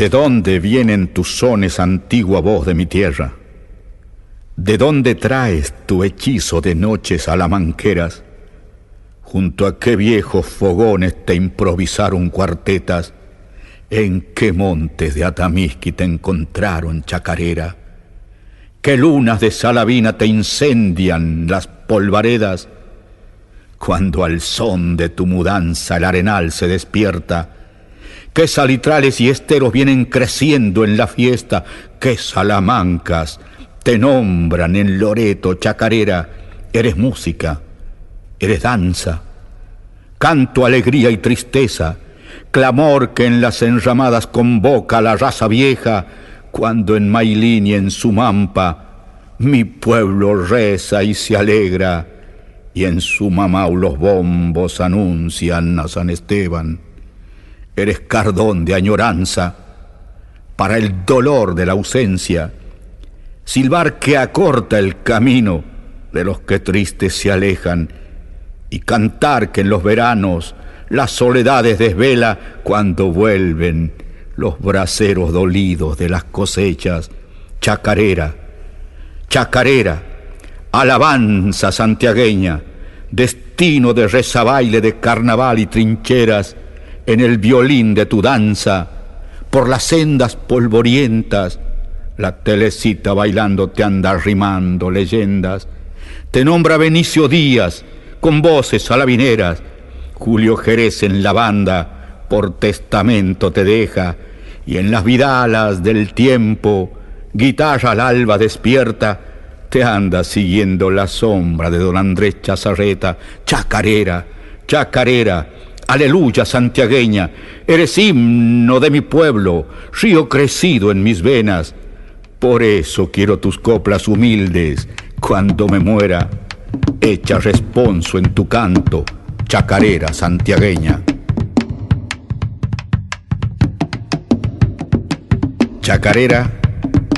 ¿De dónde vienen tus sones, antigua voz de mi tierra? ¿De dónde traes tu hechizo de noches alamanqueras? ¿Junto a qué viejos fogones te improvisaron cuartetas? ¿En qué montes de Atamisqui te encontraron chacarera? ¿Qué lunas de Salavina te incendian las polvaredas? Cuando al son de tu mudanza el arenal se despierta, qué salitrales y esteros vienen creciendo en la fiesta, qué salamancas te nombran en Loreto, chacarera, eres música, eres danza, canto, alegría y tristeza, clamor que en las enramadas convoca la raza vieja, cuando en Mailín y en Sumampa mi pueblo reza y se alegra, y en Sumamau los bombos anuncian a San Esteban eres cardón de añoranza para el dolor de la ausencia, silbar que acorta el camino de los que tristes se alejan y cantar que en los veranos las soledades desvela cuando vuelven los braceros dolidos de las cosechas, chacarera, chacarera, alabanza santiagueña, destino de rezabaile de carnaval y trincheras, en el violín de tu danza, por las sendas polvorientas, la telecita bailando te anda rimando leyendas, te nombra Benicio Díaz con voces alabineras, Julio Jerez en la banda por testamento te deja, y en las vidalas del tiempo, guitarra al alba despierta, te anda siguiendo la sombra de don Andrés Chazarreta, chacarera, chacarera, Aleluya, santiagueña, eres himno de mi pueblo, río crecido en mis venas. Por eso quiero tus coplas humildes, cuando me muera, echa responso en tu canto, chacarera santiagueña. Chacarera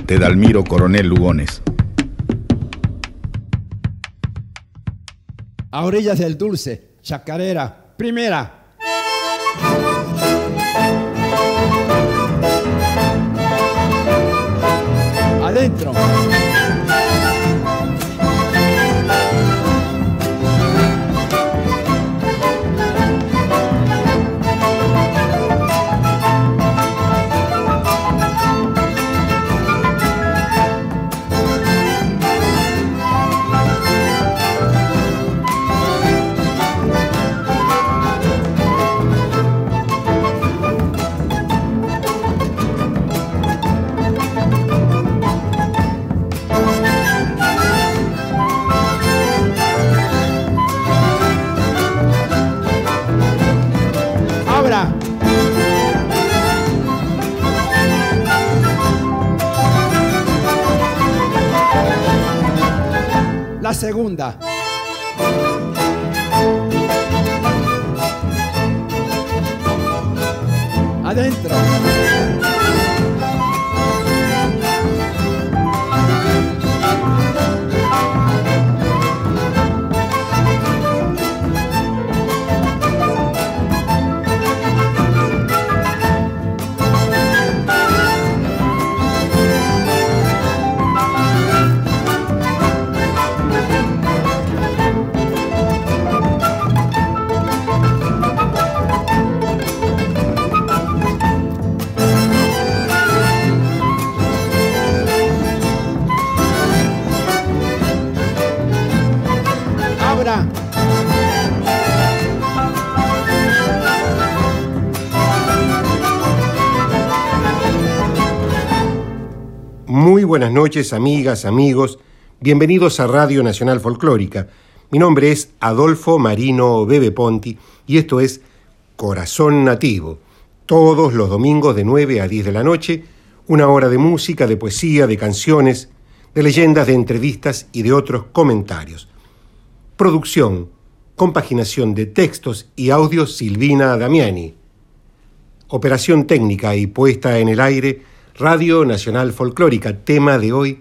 de Dalmiro Coronel Lugones. A orillas del dulce, chacarera, primera. Adentro. Adentro. Buenas noches, amigas, amigos. Bienvenidos a Radio Nacional Folclórica. Mi nombre es Adolfo Marino Bebe Ponti y esto es Corazón Nativo. Todos los domingos de 9 a 10 de la noche, una hora de música, de poesía, de canciones, de leyendas, de entrevistas y de otros comentarios. Producción, compaginación de textos y audios Silvina Damiani. Operación técnica y puesta en el aire, Radio Nacional Folclórica, tema de hoy,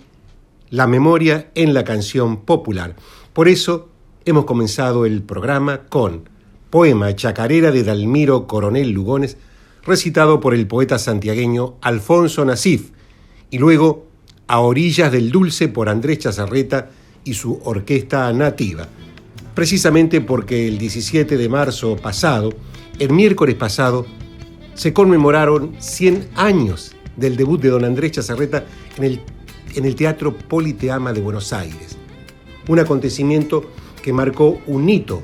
la memoria en la canción popular. Por eso hemos comenzado el programa con poema Chacarera de Dalmiro Coronel Lugones, recitado por el poeta santiagueño Alfonso Nasif, y luego A orillas del dulce por Andrés Chazarreta y su orquesta nativa. Precisamente porque el 17 de marzo pasado, el miércoles pasado, se conmemoraron 100 años del debut de don Andrés Chazarreta en el, en el Teatro Politeama de Buenos Aires. Un acontecimiento que marcó un hito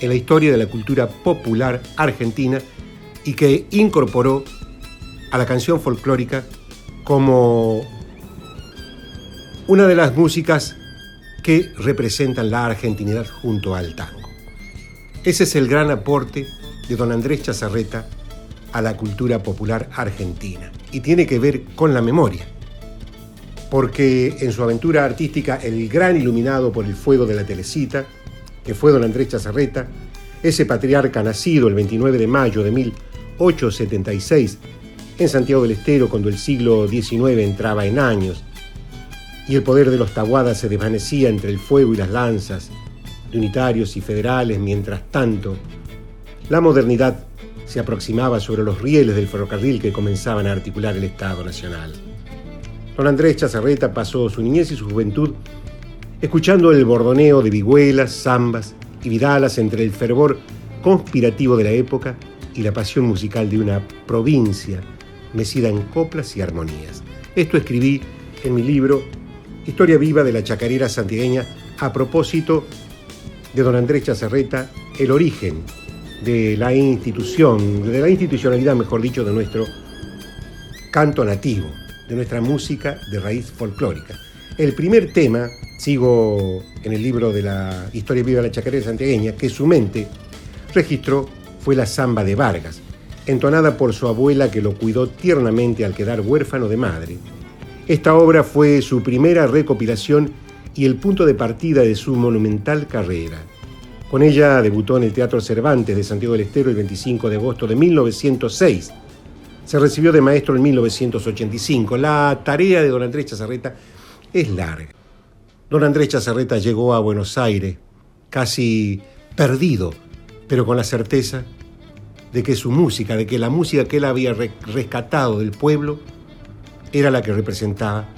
en la historia de la cultura popular argentina y que incorporó a la canción folclórica como una de las músicas que representan la argentinidad junto al tango. Ese es el gran aporte de don Andrés Chazarreta a la cultura popular argentina y tiene que ver con la memoria, porque en su aventura artística el gran iluminado por el fuego de la telecita, que fue don Andrés Chazarreta, ese patriarca nacido el 29 de mayo de 1876 en Santiago del Estero cuando el siglo XIX entraba en años y el poder de los taguadas se desvanecía entre el fuego y las lanzas de unitarios y federales, mientras tanto la modernidad se aproximaba sobre los rieles del ferrocarril que comenzaban a articular el Estado Nacional. Don Andrés Chazarreta pasó su niñez y su juventud escuchando el bordoneo de vihuelas, zambas y vidalas entre el fervor conspirativo de la época y la pasión musical de una provincia mecida en coplas y armonías. Esto escribí en mi libro Historia viva de la chacarera santigueña a propósito de don Andrés Chazarreta, el origen de la institución, de la institucionalidad, mejor dicho, de nuestro canto nativo, de nuestra música de raíz folclórica. El primer tema, sigo en el libro de la Historia Viva de la Chacarera Santiagueña, que su mente registró fue la samba de Vargas, entonada por su abuela que lo cuidó tiernamente al quedar huérfano de madre. Esta obra fue su primera recopilación y el punto de partida de su monumental carrera. Con ella debutó en el Teatro Cervantes de Santiago del Estero el 25 de agosto de 1906. Se recibió de maestro en 1985. La tarea de don Andrés Chazarreta es larga. Don Andrés Chazarreta llegó a Buenos Aires casi perdido, pero con la certeza de que su música, de que la música que él había rescatado del pueblo, era la que representaba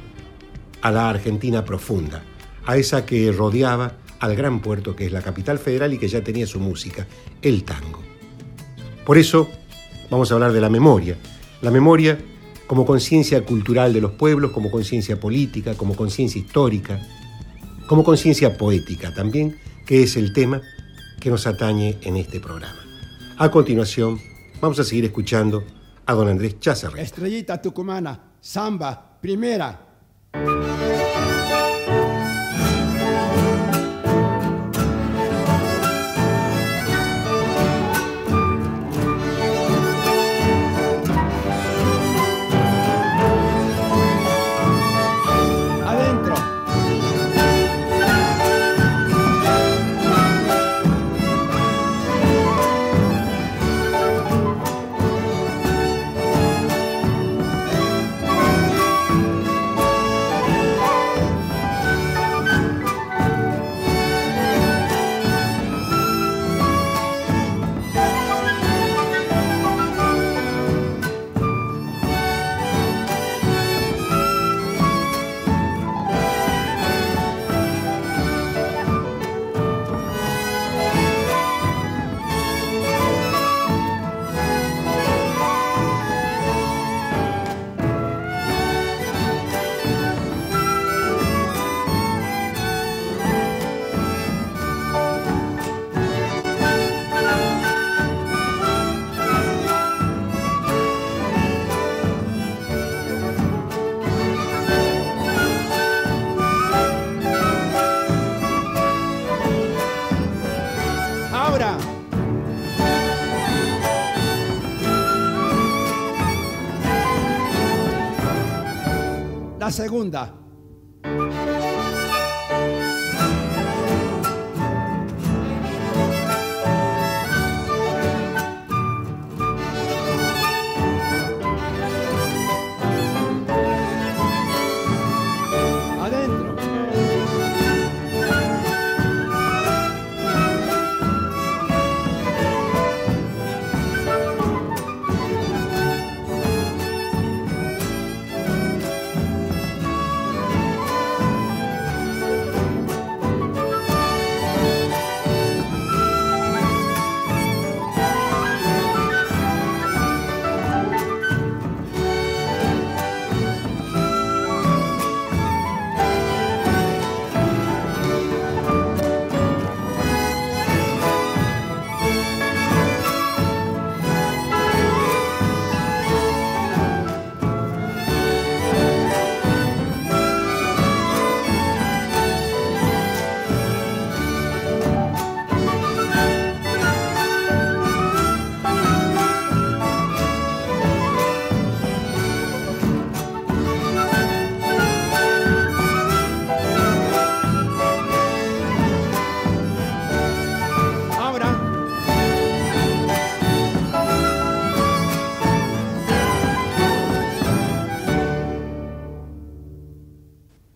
a la Argentina profunda, a esa que rodeaba al gran puerto que es la capital federal y que ya tenía su música, el tango. Por eso vamos a hablar de la memoria. La memoria como conciencia cultural de los pueblos, como conciencia política, como conciencia histórica, como conciencia poética también, que es el tema que nos atañe en este programa. A continuación, vamos a seguir escuchando a don Andrés Chazarre. Estrellita tucumana, samba, primera. Segunda.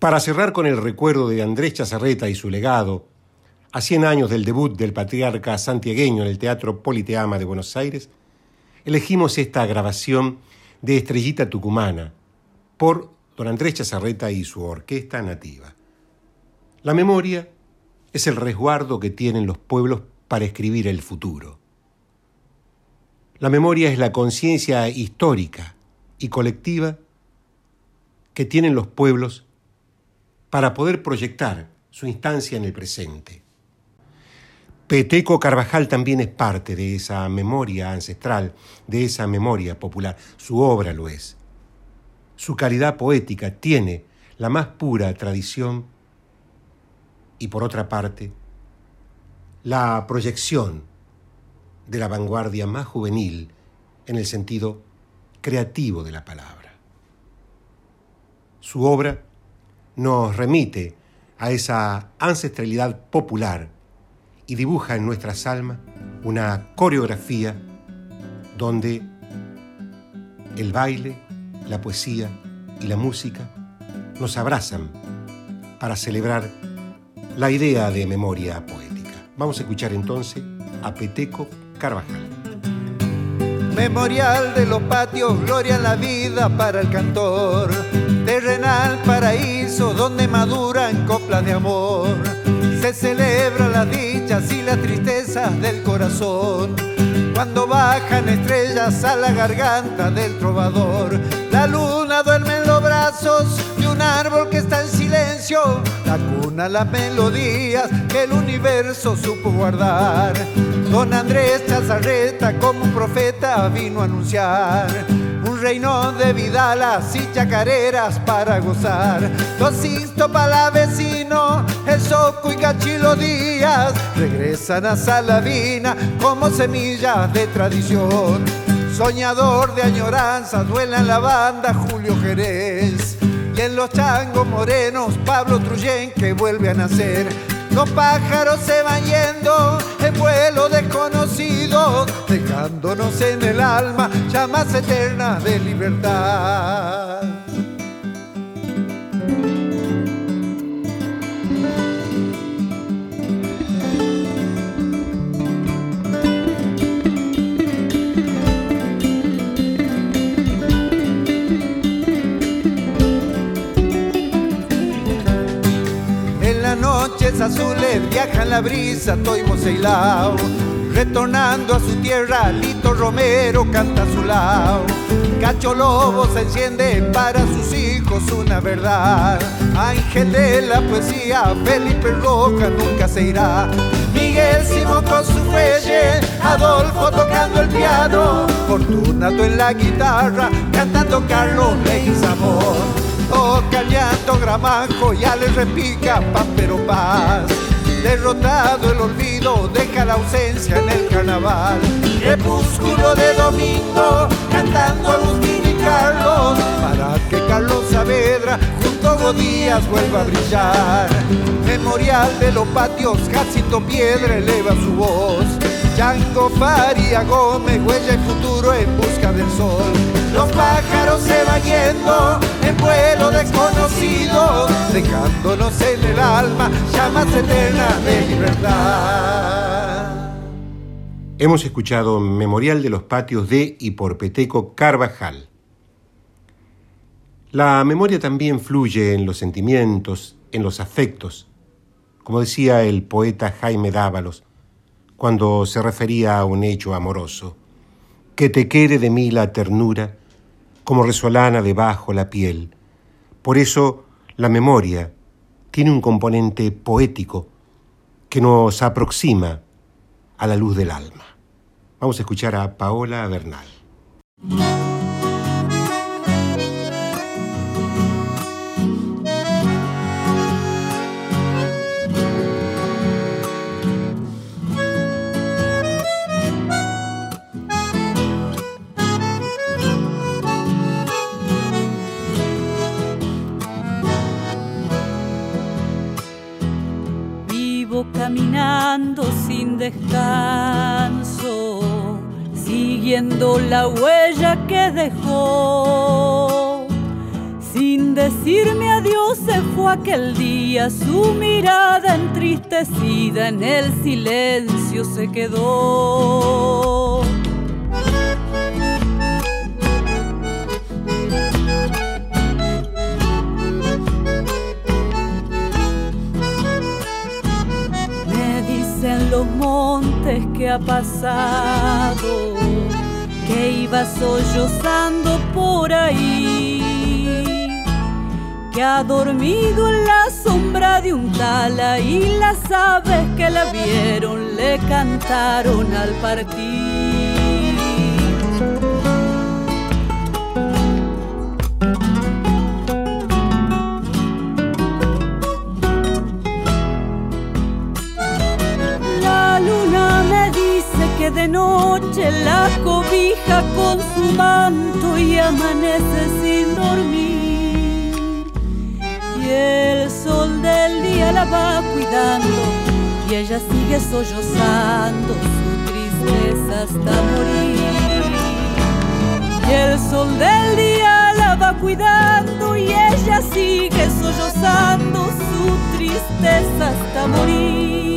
Para cerrar con el recuerdo de Andrés Chazarreta y su legado, a 100 años del debut del patriarca santiagueño en el Teatro Politeama de Buenos Aires, elegimos esta grabación de Estrellita Tucumana por don Andrés Chazarreta y su orquesta nativa. La memoria es el resguardo que tienen los pueblos para escribir el futuro. La memoria es la conciencia histórica y colectiva que tienen los pueblos para poder proyectar su instancia en el presente. Peteco Carvajal también es parte de esa memoria ancestral, de esa memoria popular. Su obra lo es. Su calidad poética tiene la más pura tradición y por otra parte, la proyección de la vanguardia más juvenil en el sentido creativo de la palabra. Su obra nos remite a esa ancestralidad popular y dibuja en nuestras almas una coreografía donde el baile, la poesía y la música nos abrazan para celebrar la idea de memoria poética. Vamos a escuchar entonces a Peteco Carvajal. Memorial de los patios, gloria en la vida para el cantor. Terrenal paraíso donde maduran coplas de amor. Se celebran las dichas y las tristezas del corazón. Cuando bajan estrellas a la garganta del trovador. La luna duerme en los brazos de un árbol que está en silencio. La cuna, las melodías que el universo supo guardar. Don Andrés Chazarreta como un profeta vino a anunciar un reino de vidalas y chacareras para gozar. Los para vecino, el Soco y Cachilo Díaz regresan a Salavina como semillas de tradición. Soñador de añoranza, duela en la banda Julio Jerez. Y en los changos morenos, Pablo Truyen que vuelve a nacer. Los pájaros se van yendo en vuelo desconocido, dejándonos en el alma llamas eternas de libertad. Noches azules viaja la brisa Toimo Seilao, retornando a su tierra, Lito Romero canta a su lado. Cacho Lobo se enciende para sus hijos una verdad. Ángel de la poesía, Felipe Roca nunca se irá. Miguel Simón con su fuelle, Adolfo tocando el piano, Fortunato en la guitarra, cantando Carlos Leguizamón. Toca el llanto gramajo, ya le repica Pampero Paz. Derrotado el olvido, deja la ausencia en el carnaval. Crepúsculo de domingo, cantando Agustín y Carlos, para que Carlos Saavedra junto a Godías vuelva a brillar. Memorial de los patios, Jacinto Piedra eleva su voz. Yango Faria Gómez, huella el futuro en busca del sol. Los se van yendo en vuelo desconocido, dejándonos en el alma llamas eternas de libertad. Hemos escuchado Memorial de los Patios de y por Peteco Carvajal. La memoria también fluye en los sentimientos, en los afectos, como decía el poeta Jaime Dávalos cuando se refería a un hecho amoroso. Que te quede de mí la ternura, como resolana debajo la piel. Por eso la memoria tiene un componente poético que nos aproxima a la luz del alma. Vamos a escuchar a Paola Bernal. Sin descanso, siguiendo la huella que dejó. Sin decirme adiós se fue aquel día, su mirada entristecida en el silencio se quedó. Montes que ha pasado, que iba sollozando por ahí, que ha dormido en la sombra de un tala y las aves que la vieron le cantaron al partir. Noche la cobija con su manto y amanece sin dormir. Y el sol del día la va cuidando y ella sigue sollozando su tristeza hasta morir. Y el sol del día la va cuidando y ella sigue sollozando su tristeza hasta morir.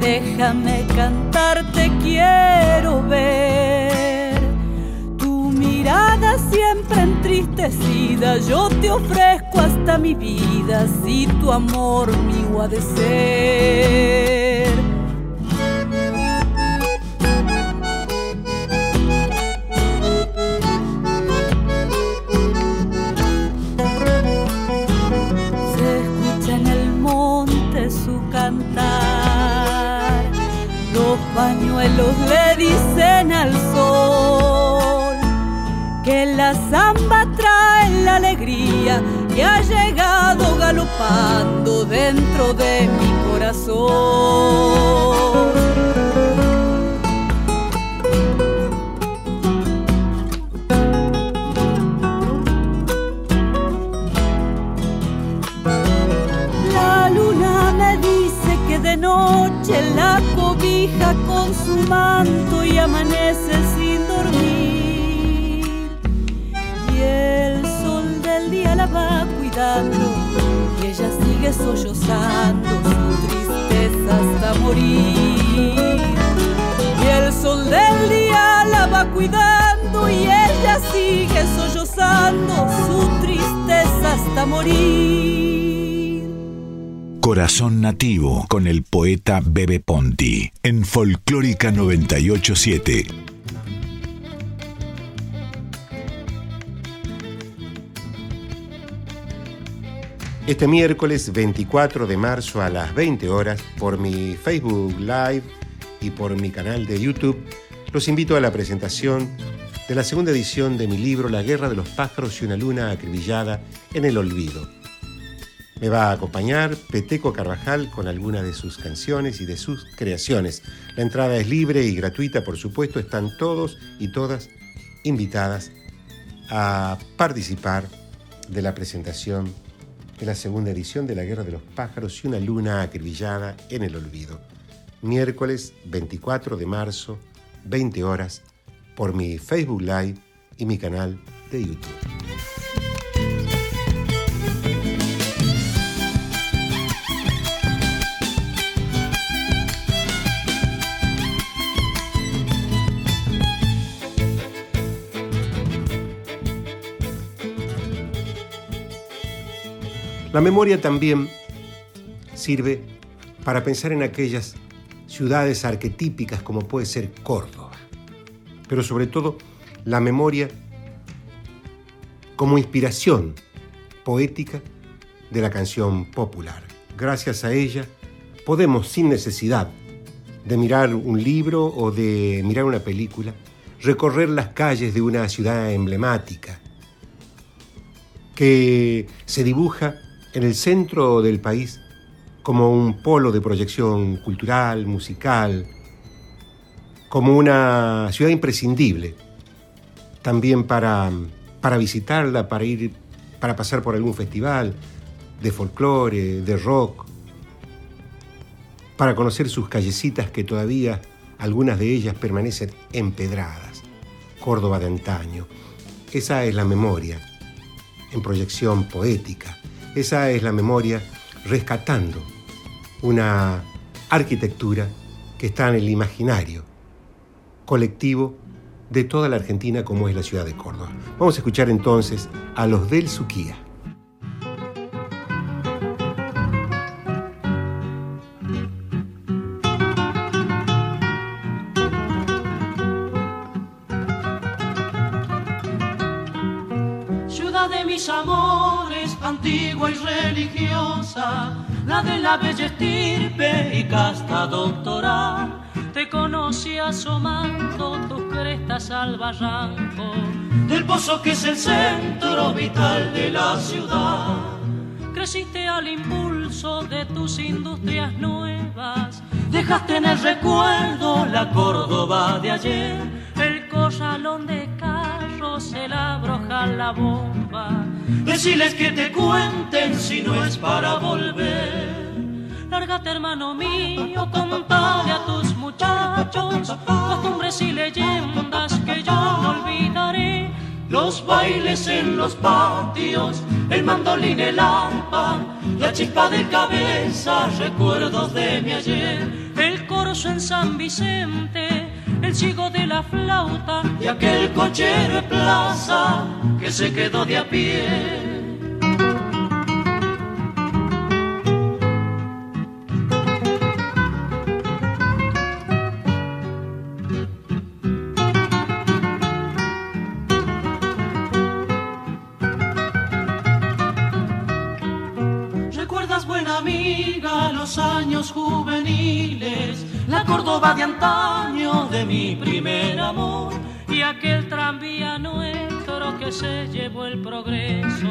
Déjame cantarte, quiero ver tu mirada siempre entristecida. Yo te ofrezco hasta mi vida si tu amor mío ha de ser. Pañuelos le dicen al sol que la zamba trae la alegría y ha llegado galopando dentro de mi corazón. La luna me dice que de noche la y amanece sin dormir. Y el sol del día la va cuidando y ella sigue sollozando su tristeza hasta morir. Y el sol del día la va cuidando y ella sigue sollozando su tristeza hasta morir. Corazón Nativo con el poeta Bebe Ponti en Folclórica 987. Este miércoles 24 de marzo a las 20 horas por mi Facebook Live y por mi canal de YouTube, los invito a la presentación de la segunda edición de mi libro La guerra de los pájaros y una luna acribillada en el olvido. Me va a acompañar Peteco Carvajal con algunas de sus canciones y de sus creaciones. La entrada es libre y gratuita, por supuesto, están todos y todas invitadas a participar de la presentación de la segunda edición de La Guerra de los Pájaros y una luna acribillada en el olvido. Miércoles 24 de marzo, 20 horas, por mi Facebook Live y mi canal de YouTube. La memoria también sirve para pensar en aquellas ciudades arquetípicas como puede ser Córdoba, pero sobre todo la memoria como inspiración poética de la canción popular. Gracias a ella podemos, sin necesidad de mirar un libro o de mirar una película, recorrer las calles de una ciudad emblemática que se dibuja en el centro del país como un polo de proyección cultural, musical, como una ciudad imprescindible, también para, para visitarla, para ir, para pasar por algún festival de folclore, de rock, para conocer sus callecitas que todavía algunas de ellas permanecen empedradas. Córdoba de antaño. Esa es la memoria en proyección poética esa es la memoria rescatando una arquitectura que está en el imaginario colectivo de toda la Argentina como es la ciudad de Córdoba. Vamos a escuchar entonces a los del Suquía. La bella estirpe y casta doctoral. Te conocí asomando tus crestas al barranco del pozo que es el centro vital de la ciudad. Creciste al impulso de tus industrias nuevas, dejaste en el recuerdo la Córdoba de ayer, el corralón de se la broja la bomba. Deciles que te cuenten si no es para volver. Lárgate, hermano mío, contale a tus muchachos costumbres y leyendas que yo no olvidaré. Los bailes en los patios, el mandolín, el arpa, la chispa de cabeza, recuerdos de mi ayer. El corso en San Vicente, el chico de la flauta y aquel cochero de plaza que se quedó de a pie. De antaño de mi primer amor y aquel tranvía nuestro que se llevó el progreso,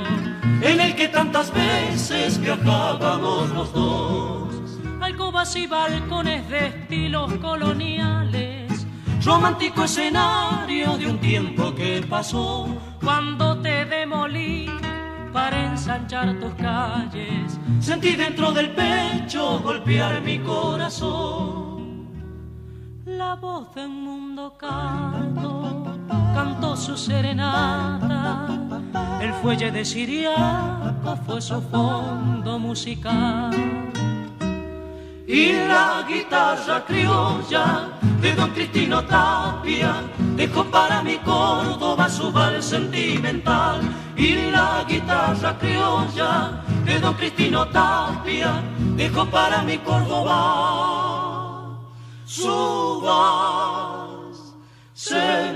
en el que tantas veces viajábamos los dos. Alcobas y balcones de estilos coloniales, romántico escenario de un tiempo que pasó cuando te demolí para ensanchar tus calles. Sentí dentro del pecho golpear mi corazón la voz de un mundo canto, cantó su serenata, el fuelle de Siriaco fue su fondo musical. Y la guitarra criolla de don Cristino Tapia dejó para mi Córdoba su vals sentimental. Y la guitarra criolla de don Cristino Tapia dejó para mi Córdoba subas sentimental.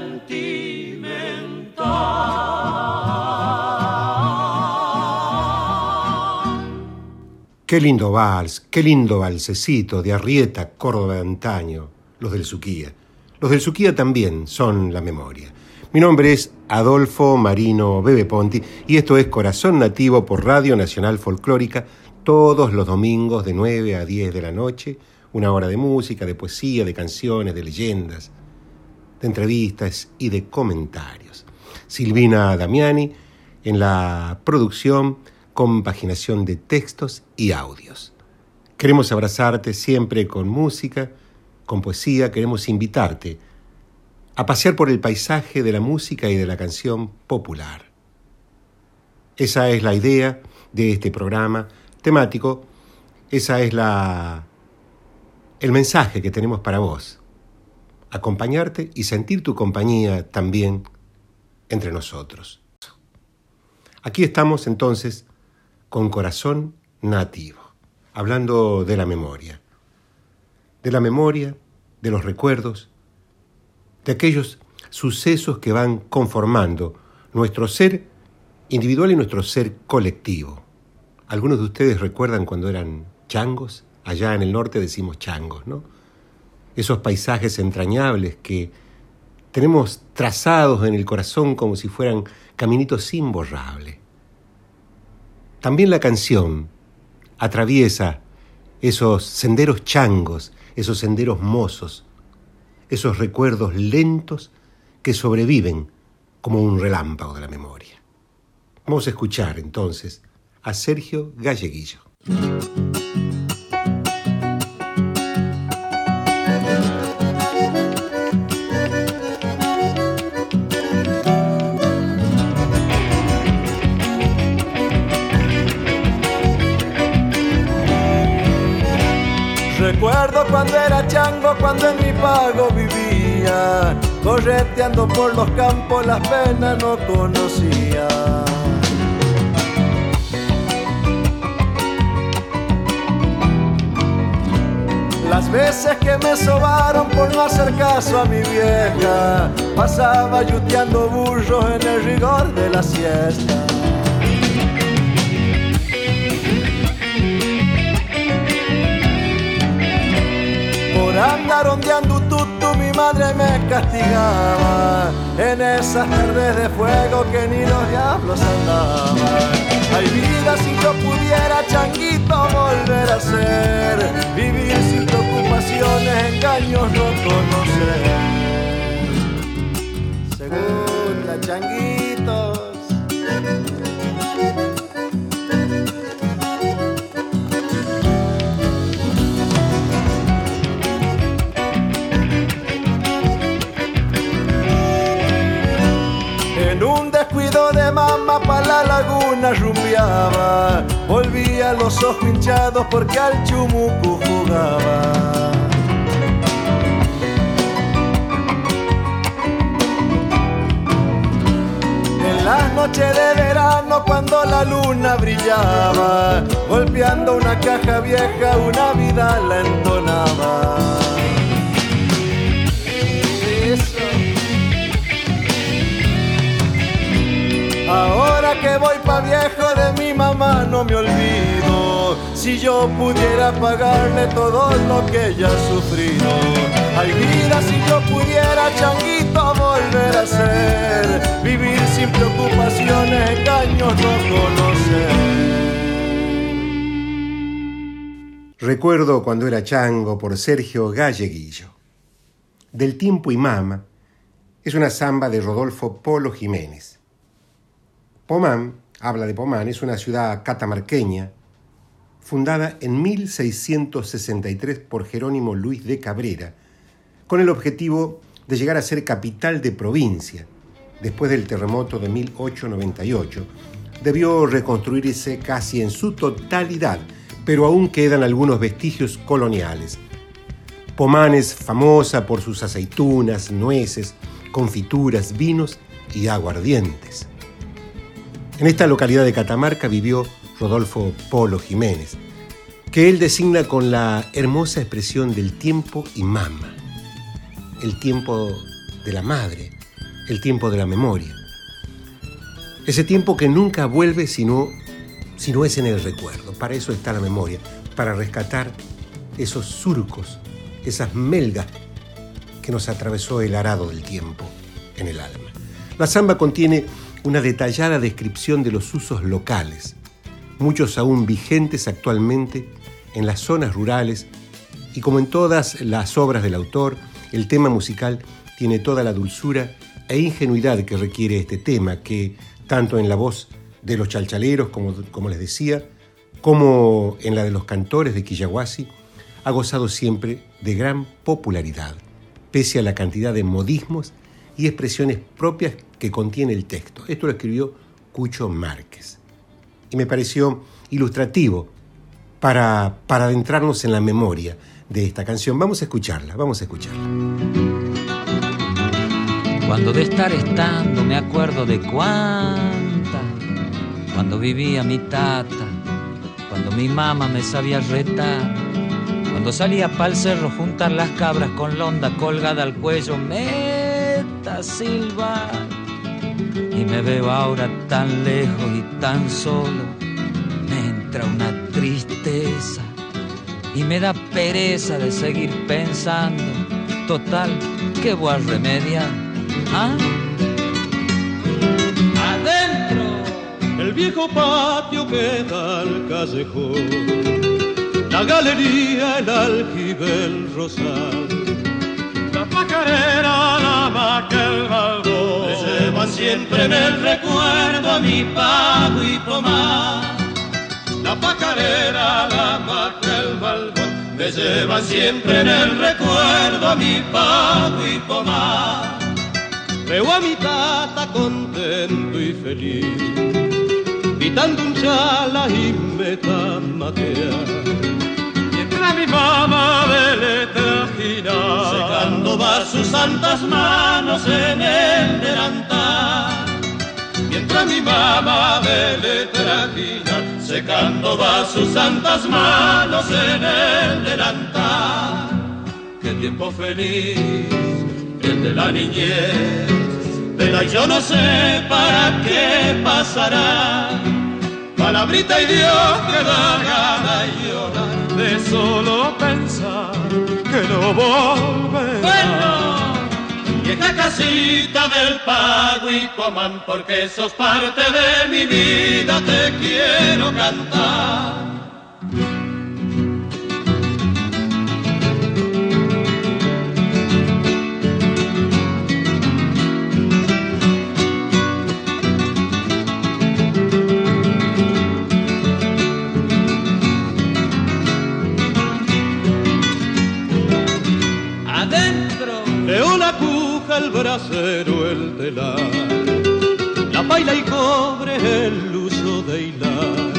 Qué lindo vals, qué lindo valsecito de Arrieta, Córdoba de antaño, los del Suquía. Los del Suquía también son la memoria. Mi nombre es Adolfo Marino Bebe Ponti y esto es Corazón Nativo por Radio Nacional Folclórica todos los domingos de 9 a 10 de la noche, una hora de música, de poesía, de canciones, de leyendas, de entrevistas y de comentarios. Silvina Damiani en la producción compaginación de textos y audios. Queremos abrazarte siempre con música, con poesía, queremos invitarte a pasear por el paisaje de la música y de la canción popular. Esa es la idea de este programa temático, esa es la el mensaje que tenemos para vos. Acompañarte y sentir tu compañía también entre nosotros. Aquí estamos entonces con corazón nativo, hablando de la memoria, de la memoria, de los recuerdos, de aquellos sucesos que van conformando nuestro ser individual y nuestro ser colectivo. Algunos de ustedes recuerdan cuando eran changos, allá en el norte decimos changos, ¿no? Esos paisajes entrañables que tenemos trazados en el corazón como si fueran caminitos imborrables. También la canción atraviesa esos senderos changos, esos senderos mozos, esos recuerdos lentos que sobreviven como un relámpago de la memoria. Vamos a escuchar entonces a Sergio Galleguillo. Recuerdo cuando era chango, cuando en mi pago vivía, correteando por los campos las penas no conocía. Las veces que me sobaron por no hacer caso a mi vieja, pasaba yuteando burros en el rigor de la siesta. Por andar ondeando tutu mi madre me castigaba. En esas tardes de fuego que ni los diablos andaban. Hay vida si yo pudiera changuito volver a ser. Vivir sin preocupaciones, engaños no conocer. Según la changuitos de mamá pa' la laguna rumbeaba. Volvía los ojos hinchados porque al chumucu jugaba. En las noches de verano cuando la luna brillaba Golpeando una caja vieja una vida la entonaba Ahora que voy pa' viejo de mi mamá no me olvido Si yo pudiera pagarle todo lo que ella ha sufrido Ay si yo pudiera changuito volver a ser Vivir sin preocupaciones, engaños no conocer Recuerdo cuando era chango por Sergio Galleguillo. Del tiempo y mama es una samba de Rodolfo Polo Jiménez. Pomán, habla de Pomán, es una ciudad catamarqueña fundada en 1663 por Jerónimo Luis de Cabrera, con el objetivo de llegar a ser capital de provincia. Después del terremoto de 1898, debió reconstruirse casi en su totalidad, pero aún quedan algunos vestigios coloniales. Pomán es famosa por sus aceitunas, nueces, confituras, vinos y aguardientes. En esta localidad de Catamarca vivió Rodolfo Polo Jiménez, que él designa con la hermosa expresión del tiempo y mama, el tiempo de la madre, el tiempo de la memoria. Ese tiempo que nunca vuelve sino sino es en el recuerdo. Para eso está la memoria, para rescatar esos surcos, esas melgas que nos atravesó el arado del tiempo en el alma. La samba contiene una detallada descripción de los usos locales, muchos aún vigentes actualmente en las zonas rurales, y como en todas las obras del autor, el tema musical tiene toda la dulzura e ingenuidad que requiere este tema, que tanto en la voz de los chalchaleros, como, como les decía, como en la de los cantores de Quillahuasi, ha gozado siempre de gran popularidad, pese a la cantidad de modismos y expresiones propias que contiene el texto. Esto lo escribió Cucho Márquez. Y me pareció ilustrativo para, para adentrarnos en la memoria de esta canción. Vamos a escucharla, vamos a escucharla. Cuando de estar estando me acuerdo de cuánta, cuando vivía mi tata, cuando mi mamá me sabía retar, cuando salía pa'l cerro juntar las cabras con londa colgada al cuello, Y me veo ahora tan lejos y tan solo, me entra una tristeza y me da pereza de seguir pensando. Total, ¿qué voy a remediar? ¿Ah? Adentro, el viejo patio que da al callejón, la galería, el aljibe, el rosal, la pajarera, la maca, el balbón, me llevan siempre en el recuerdo a mi pago y pomar. La pajarera, la maca, el balcón, me llevan siempre en el recuerdo a mi pago y pomar. Veo a mi tata contento y feliz, pitando un chala y me tamatea. Mientras mi mamá le trajina, secando va sus santas manos en el delantal. Mientras mi mamá le trajina, secando va sus santas manos en el delantal. Qué tiempo feliz, el de la niñez, de la yo no sé para qué pasará. Palabrita y Dios que da gana y llorar, de solo pensar que no volverá. Bueno. Y esta casita del pago y coman porque sos parte de mi vida, te quiero cantar. El bracero, el telar, la paila y cobre el uso de hilar.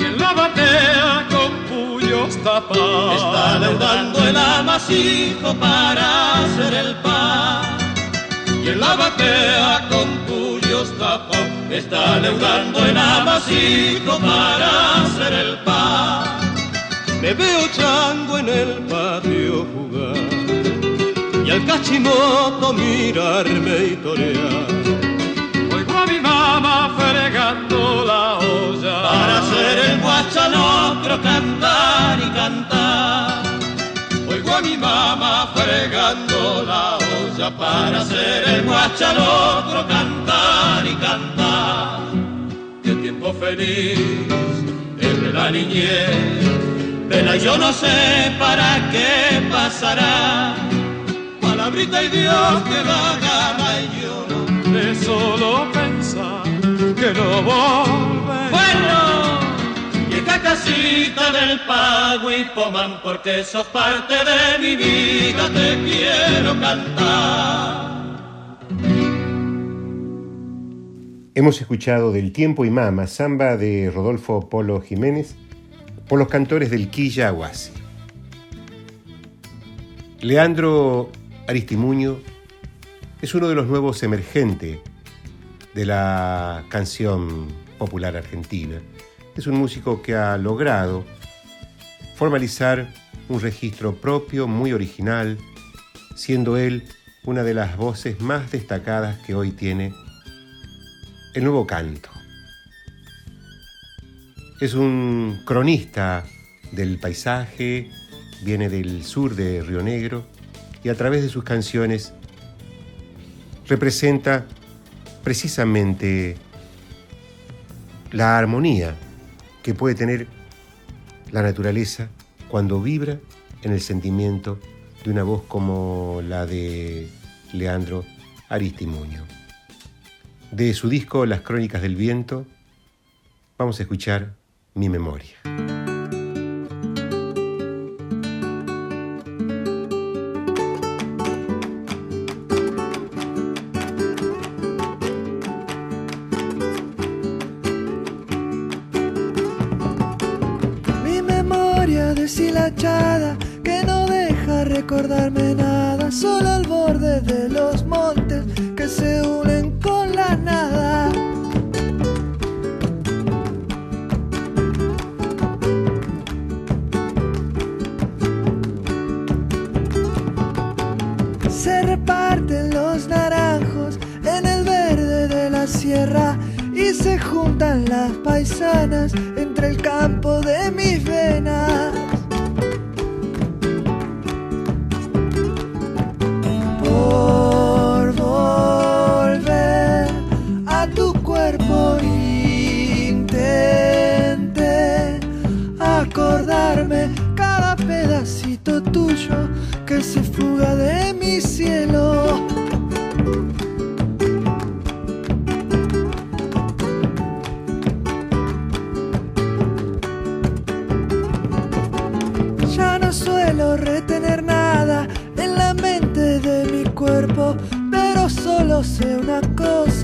Y en la batea con puños tapados está leudando el amasijo para hacer el pan. Y en la batea con puños tapados está leudando el amasijo para hacer el pan. Me veo chango en el patio jugar al cachimoto mirarme y torear. Oigo a mi mamá fregando la olla para hacer el guachanocro cantar y cantar. Oigo a mi mamá fregando la olla para hacer el guachanocro cantar y cantar. Qué tiempo feliz, el de la niñez, de la yo no sé para qué pasará palabrita y Dios que da gana y no de solo pensar que no volverá. Bueno, y esta casita del pago y poman porque sos parte de mi vida, te quiero cantar. Hemos escuchado del Tiempo y Mama, samba de Rodolfo Polo Jiménez, por los cantores del Quilla Aguasi. Leandro Aristimuño es uno de los nuevos emergentes de la canción popular argentina. Es un músico que ha logrado formalizar un registro propio, muy original, siendo él una de las voces más destacadas que hoy tiene el nuevo canto. Es un cronista del paisaje, viene del sur de Río Negro y a través de sus canciones representa precisamente la armonía que puede tener la naturaleza cuando vibra en el sentimiento de una voz como la de Leandro Aristimuño. De su disco Las Crónicas del Viento, vamos a escuchar Mi Memoria. Deja recordarme nada, solo al borde de los montes que se unen con la nada. Se reparten los naranjos en el verde de la sierra y se juntan las paisanas entre el campo de mis venas. Que se fuga de mi cielo. Ya no suelo retener nada en la mente de mi cuerpo, pero solo sé una cosa,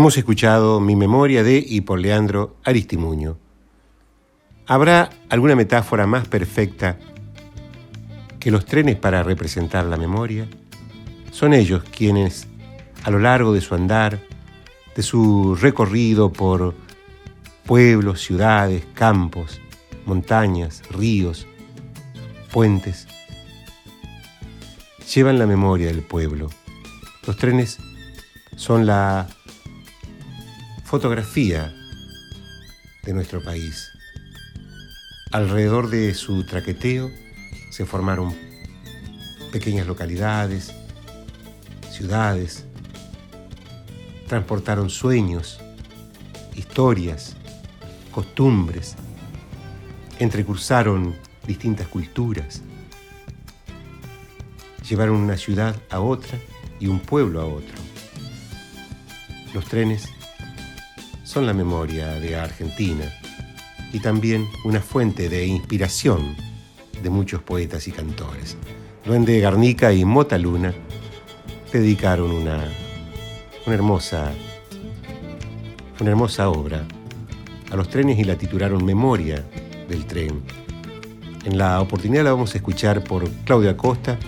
Hemos escuchado Mi memoria de y por Leandro Aristimuño. ¿Habrá alguna metáfora más perfecta que los trenes para representar la memoria? Son ellos quienes, a lo largo de su andar, de su recorrido por pueblos, ciudades, campos, montañas, ríos, puentes, llevan la memoria del pueblo. Los trenes son la fotografía de nuestro país. Alrededor de su traqueteo se formaron pequeñas localidades, ciudades, transportaron sueños, historias, costumbres, entrecruzaron distintas culturas, llevaron una ciudad a otra y un pueblo a otro. Los trenes son la memoria de Argentina y también una fuente de inspiración de muchos poetas y cantores. Duende Garnica y Mota Luna dedicaron una, una, hermosa, una hermosa obra a los trenes y la titularon Memoria del tren. En la oportunidad la vamos a escuchar por Claudio Acosta,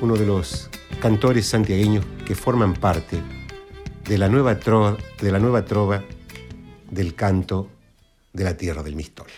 uno de los cantores santiagueños que forman parte de la nueva trova, de la nueva trova del canto de la tierra del Mistol.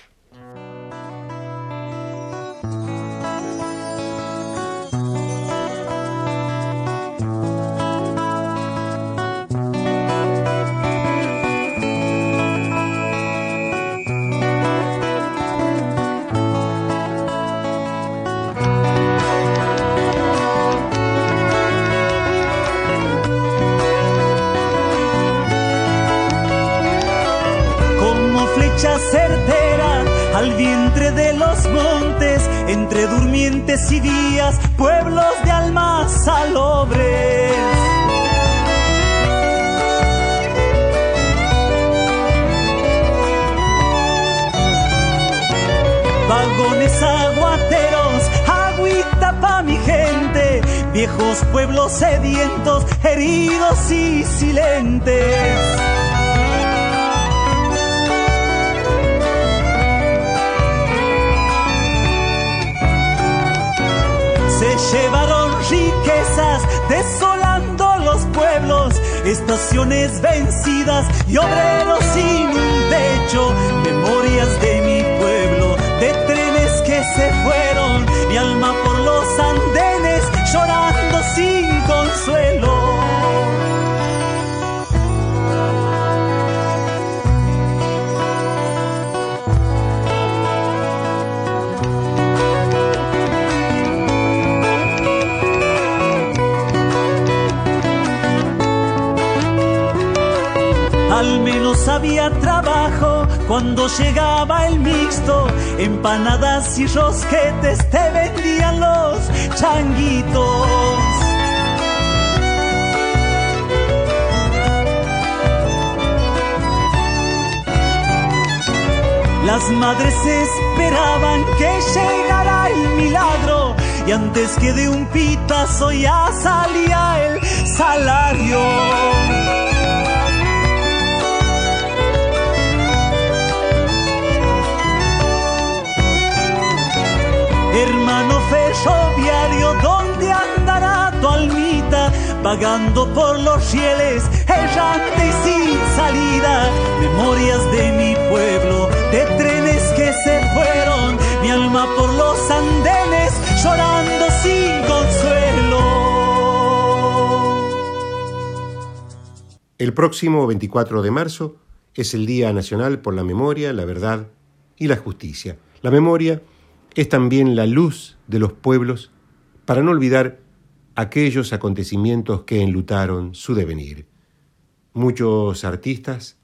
Heridos y silentes. se llevaron riquezas, desolando los pueblos, estaciones vencidas y obreros sin un techo, memorias de mi pueblo, de trenes que se fueron, mi alma por los andenes, llorando consuelo. Al menos había trabajo cuando llegaba el mixto. Empanadas y rosquetes te vendían los changuitos. Las madres esperaban que llegara el milagro y antes que de un pitazo ya salía el salario. Hermano ferroviario, ¿dónde andará tu almita? Vagando por los rieles, errante y sin salida. Memorias de mi pueblo, de trenes que se fueron. Mi alma por los andenes, llorando sin consuelo. El próximo 24 de marzo es el Día Nacional por la Memoria, la Verdad y la Justicia. La memoria es también la luz de los pueblos para no olvidar aquellos acontecimientos que enlutaron su devenir. Muchos artistas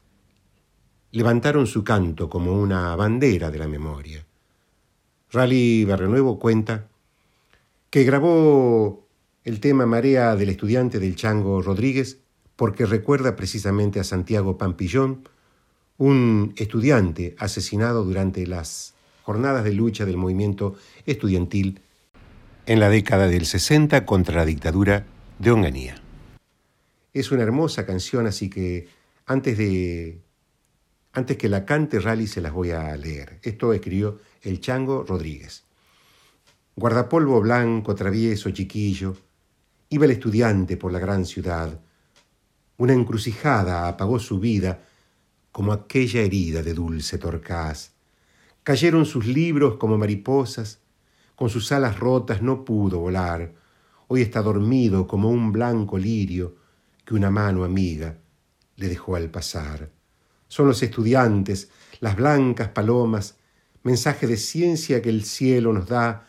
levantaron su canto como una bandera de la memoria. Rally Barrenuevo cuenta que grabó el tema Marea del estudiante del Chango Rodríguez porque recuerda precisamente a Santiago Pampillón, un estudiante asesinado durante las jornadas de lucha del movimiento estudiantil en la década del 60 contra la dictadura de Onganía. Es una hermosa canción, así que antes de antes que la cante Rally se las voy a leer. Esto escribió el Chango Rodríguez. Guardapolvo blanco, travieso, chiquillo, iba el estudiante por la gran ciudad. Una encrucijada apagó su vida como aquella herida de dulce torcaz. Cayeron sus libros como mariposas, con sus alas rotas no pudo volar. Hoy está dormido como un blanco lirio que una mano amiga le dejó al pasar. Son los estudiantes, las blancas palomas, mensaje de ciencia que el cielo nos da.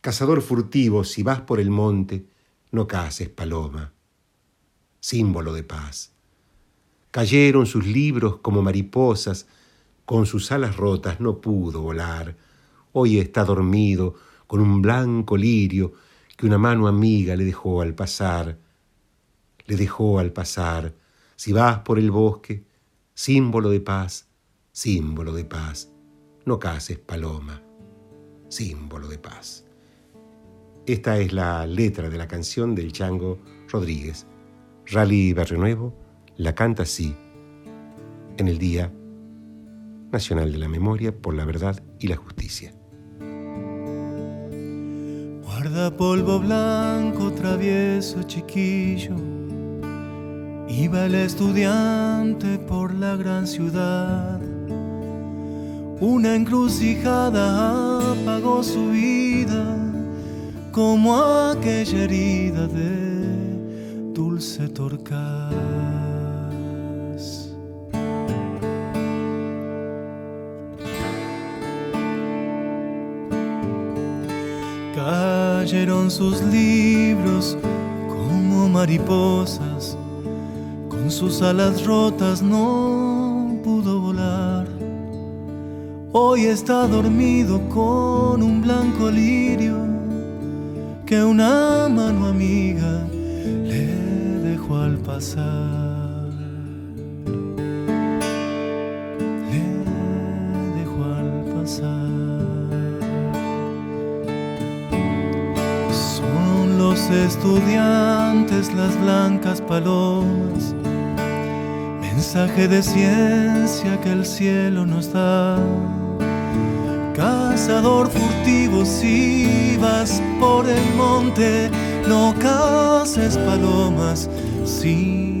Cazador furtivo, si vas por el monte, no cases paloma. Símbolo de paz. Cayeron sus libros como mariposas, con sus alas rotas no pudo volar. Hoy está dormido con un blanco lirio que una mano amiga le dejó al pasar. Le dejó al pasar. Si vas por el bosque, símbolo de paz, símbolo de paz. No cases paloma, símbolo de paz. Esta es la letra de la canción del Chango Rodríguez. Rally Barrio la canta así, en el Día Nacional de la Memoria por la Verdad y la Justicia. Guarda polvo blanco, travieso, chiquillo. Iba el estudiante por la gran ciudad. Una encrucijada apagó su vida como aquella herida de dulce torcaz. Cayeron sus libros como mariposas, con sus alas rotas no pudo volar. Hoy está dormido con un blanco lirio que una mano amiga le dejó al pasar. Le dejó al pasar. Son los estudiantes las blancas palomas mensaje de ciencia que el cielo nos da. Cazador furtivo, si vas por el monte, no cases palomas, símbolo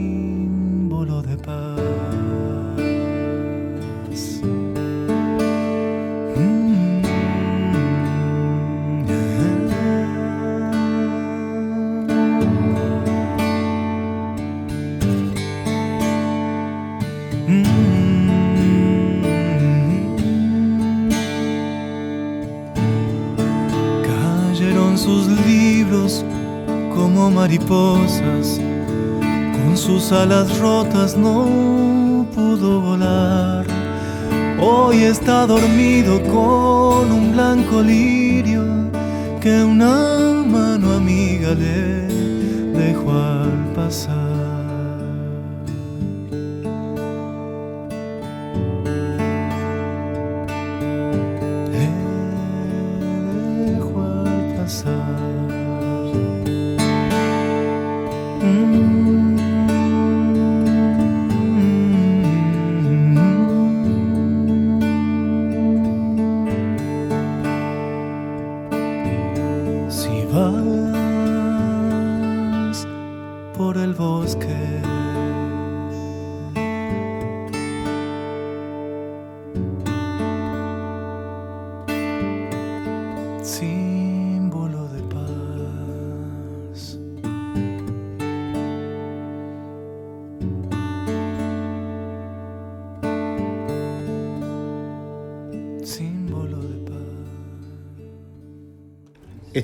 con sus alas rotas no pudo volar. Hoy está dormido con un blanco lirio que una mano amiga le dejó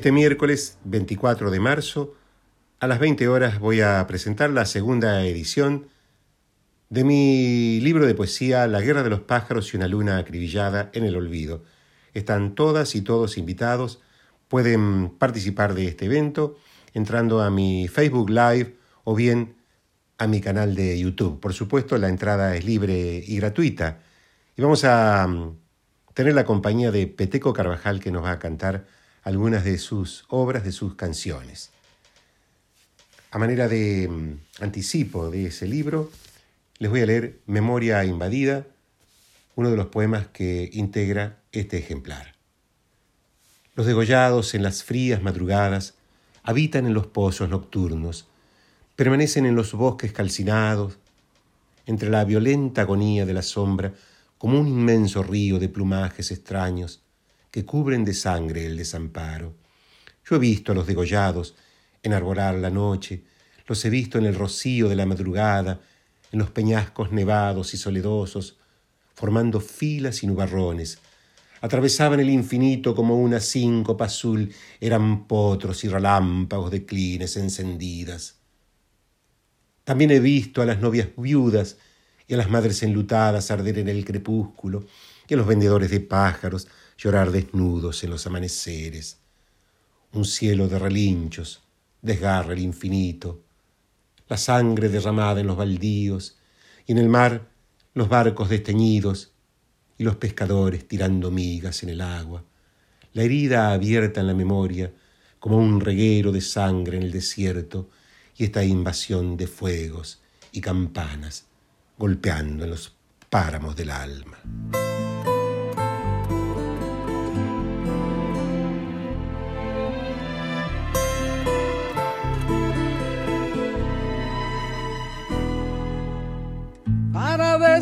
Este miércoles 24 de marzo, a las 20 horas, voy a presentar la segunda edición de mi libro de poesía La guerra de los pájaros y una luna acribillada en el olvido. Están todas y todos invitados. Pueden participar de este evento entrando a mi Facebook Live o bien a mi canal de YouTube. Por supuesto, la entrada es libre y gratuita. Y vamos a mm, tener la compañía de Peteco Carvajal que nos va a cantar algunas de sus obras, de sus canciones. A manera de mm, anticipo de ese libro, les voy a leer Memoria Invadida, uno de los poemas que integra este ejemplar. Los degollados en las frías madrugadas habitan en los pozos nocturnos, permanecen en los bosques calcinados, entre la violenta agonía de la sombra, como un inmenso río de plumajes extraños que cubren de sangre el desamparo. Yo he visto a los degollados enarborar la noche, los he visto en el rocío de la madrugada, en los peñascos nevados y soledosos, formando filas y nubarrones. Atravesaban el infinito como una síncopa azul, eran potros y relámpagos de clines encendidas. También he visto a las novias viudas y a las madres enlutadas arder en el crepúsculo, y a los vendedores de pájaros llorar desnudos en los amaneceres. Un cielo de relinchos desgarra el infinito, la sangre derramada en los baldíos, y en el mar los barcos desteñidos y los pescadores tirando migas en el agua, la herida abierta en la memoria como un reguero de sangre en el desierto y esta invasión de fuegos y campanas golpeando en los páramos del alma.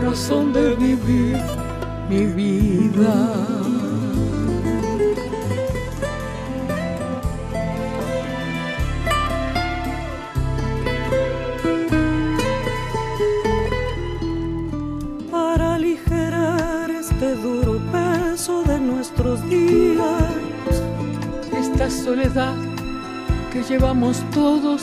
Razón de vivir mi vida. Para aligerar este duro peso de nuestros días, esta soledad que llevamos todos,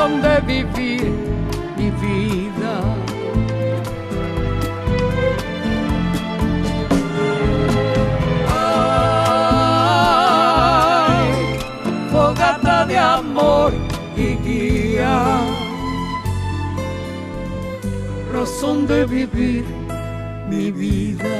Razón de vivir mi vida. Ay, fogata de amor y guía. Razón de vivir mi vida.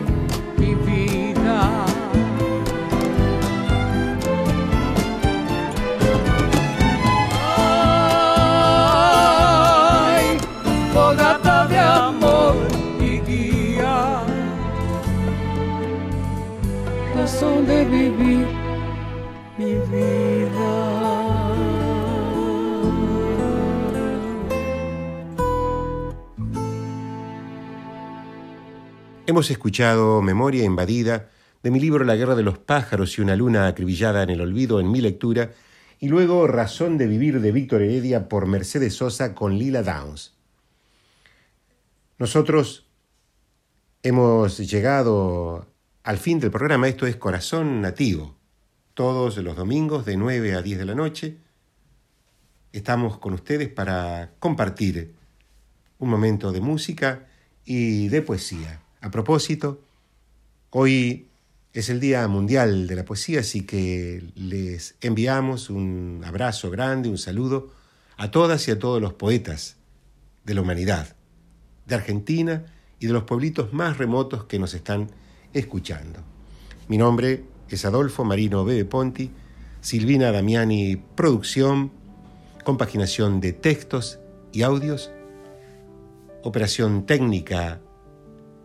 De vivir mi vida. Hemos escuchado Memoria invadida de mi libro La guerra de los pájaros y una luna acribillada en el olvido en mi lectura, y luego Razón de vivir de Víctor Heredia por Mercedes Sosa con Lila Downs. Nosotros hemos llegado al fin del programa, esto es Corazón Nativo. Todos los domingos de 9 a 10 de la noche estamos con ustedes para compartir un momento de música y de poesía. A propósito, hoy es el Día Mundial de la Poesía, así que les enviamos un abrazo grande, un saludo a todas y a todos los poetas de la humanidad, de Argentina y de los pueblitos más remotos que nos están escuchando. Mi nombre es Adolfo Marino Bebe Ponti, Silvina Damiani Producción, compaginación de textos y audios, operación técnica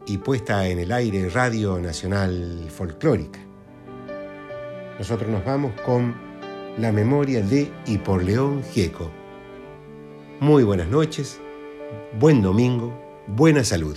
y puesta en el aire Radio Nacional Folclórica. Nosotros nos vamos con la memoria de y León Gieco. Muy buenas noches, buen domingo, buena salud.